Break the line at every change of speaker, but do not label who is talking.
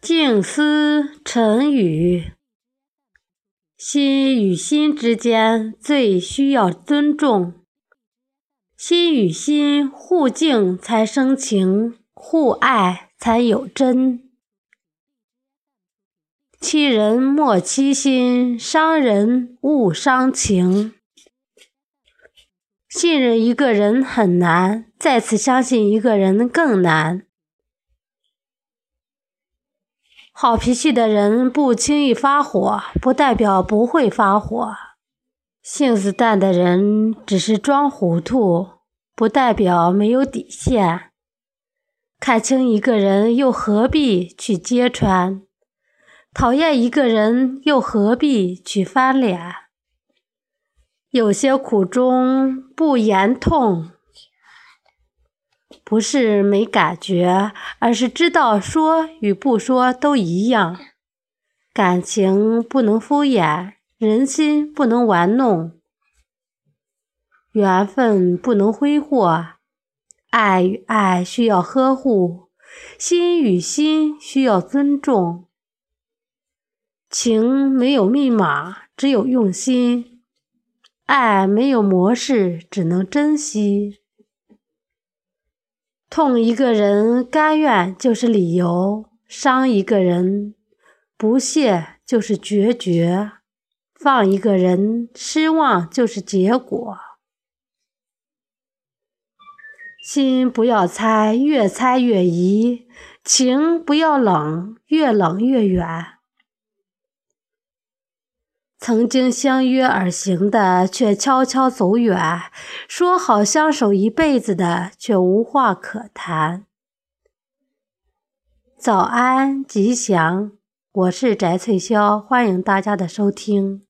静思沉语，心与心之间最需要尊重，心与心互敬才生情，互爱才有真。欺人莫欺心，伤人勿伤情。信任一个人很难，再次相信一个人更难。好脾气的人不轻易发火，不代表不会发火；性子淡的人只是装糊涂，不代表没有底线。看清一个人，又何必去揭穿？讨厌一个人，又何必去翻脸？有些苦衷不言痛。不是没感觉，而是知道说与不说都一样。感情不能敷衍，人心不能玩弄，缘分不能挥霍。爱与爱需要呵护，心与心需要尊重。情没有密码，只有用心；爱没有模式，只能珍惜。痛一个人，甘愿就是理由；伤一个人，不屑就是决绝；放一个人，失望就是结果。心不要猜，越猜越疑；情不要冷，越冷越远。曾经相约而行的，却悄悄走远；说好相守一辈子的，却无话可谈。早安，吉祥，我是翟翠潇，欢迎大家的收听。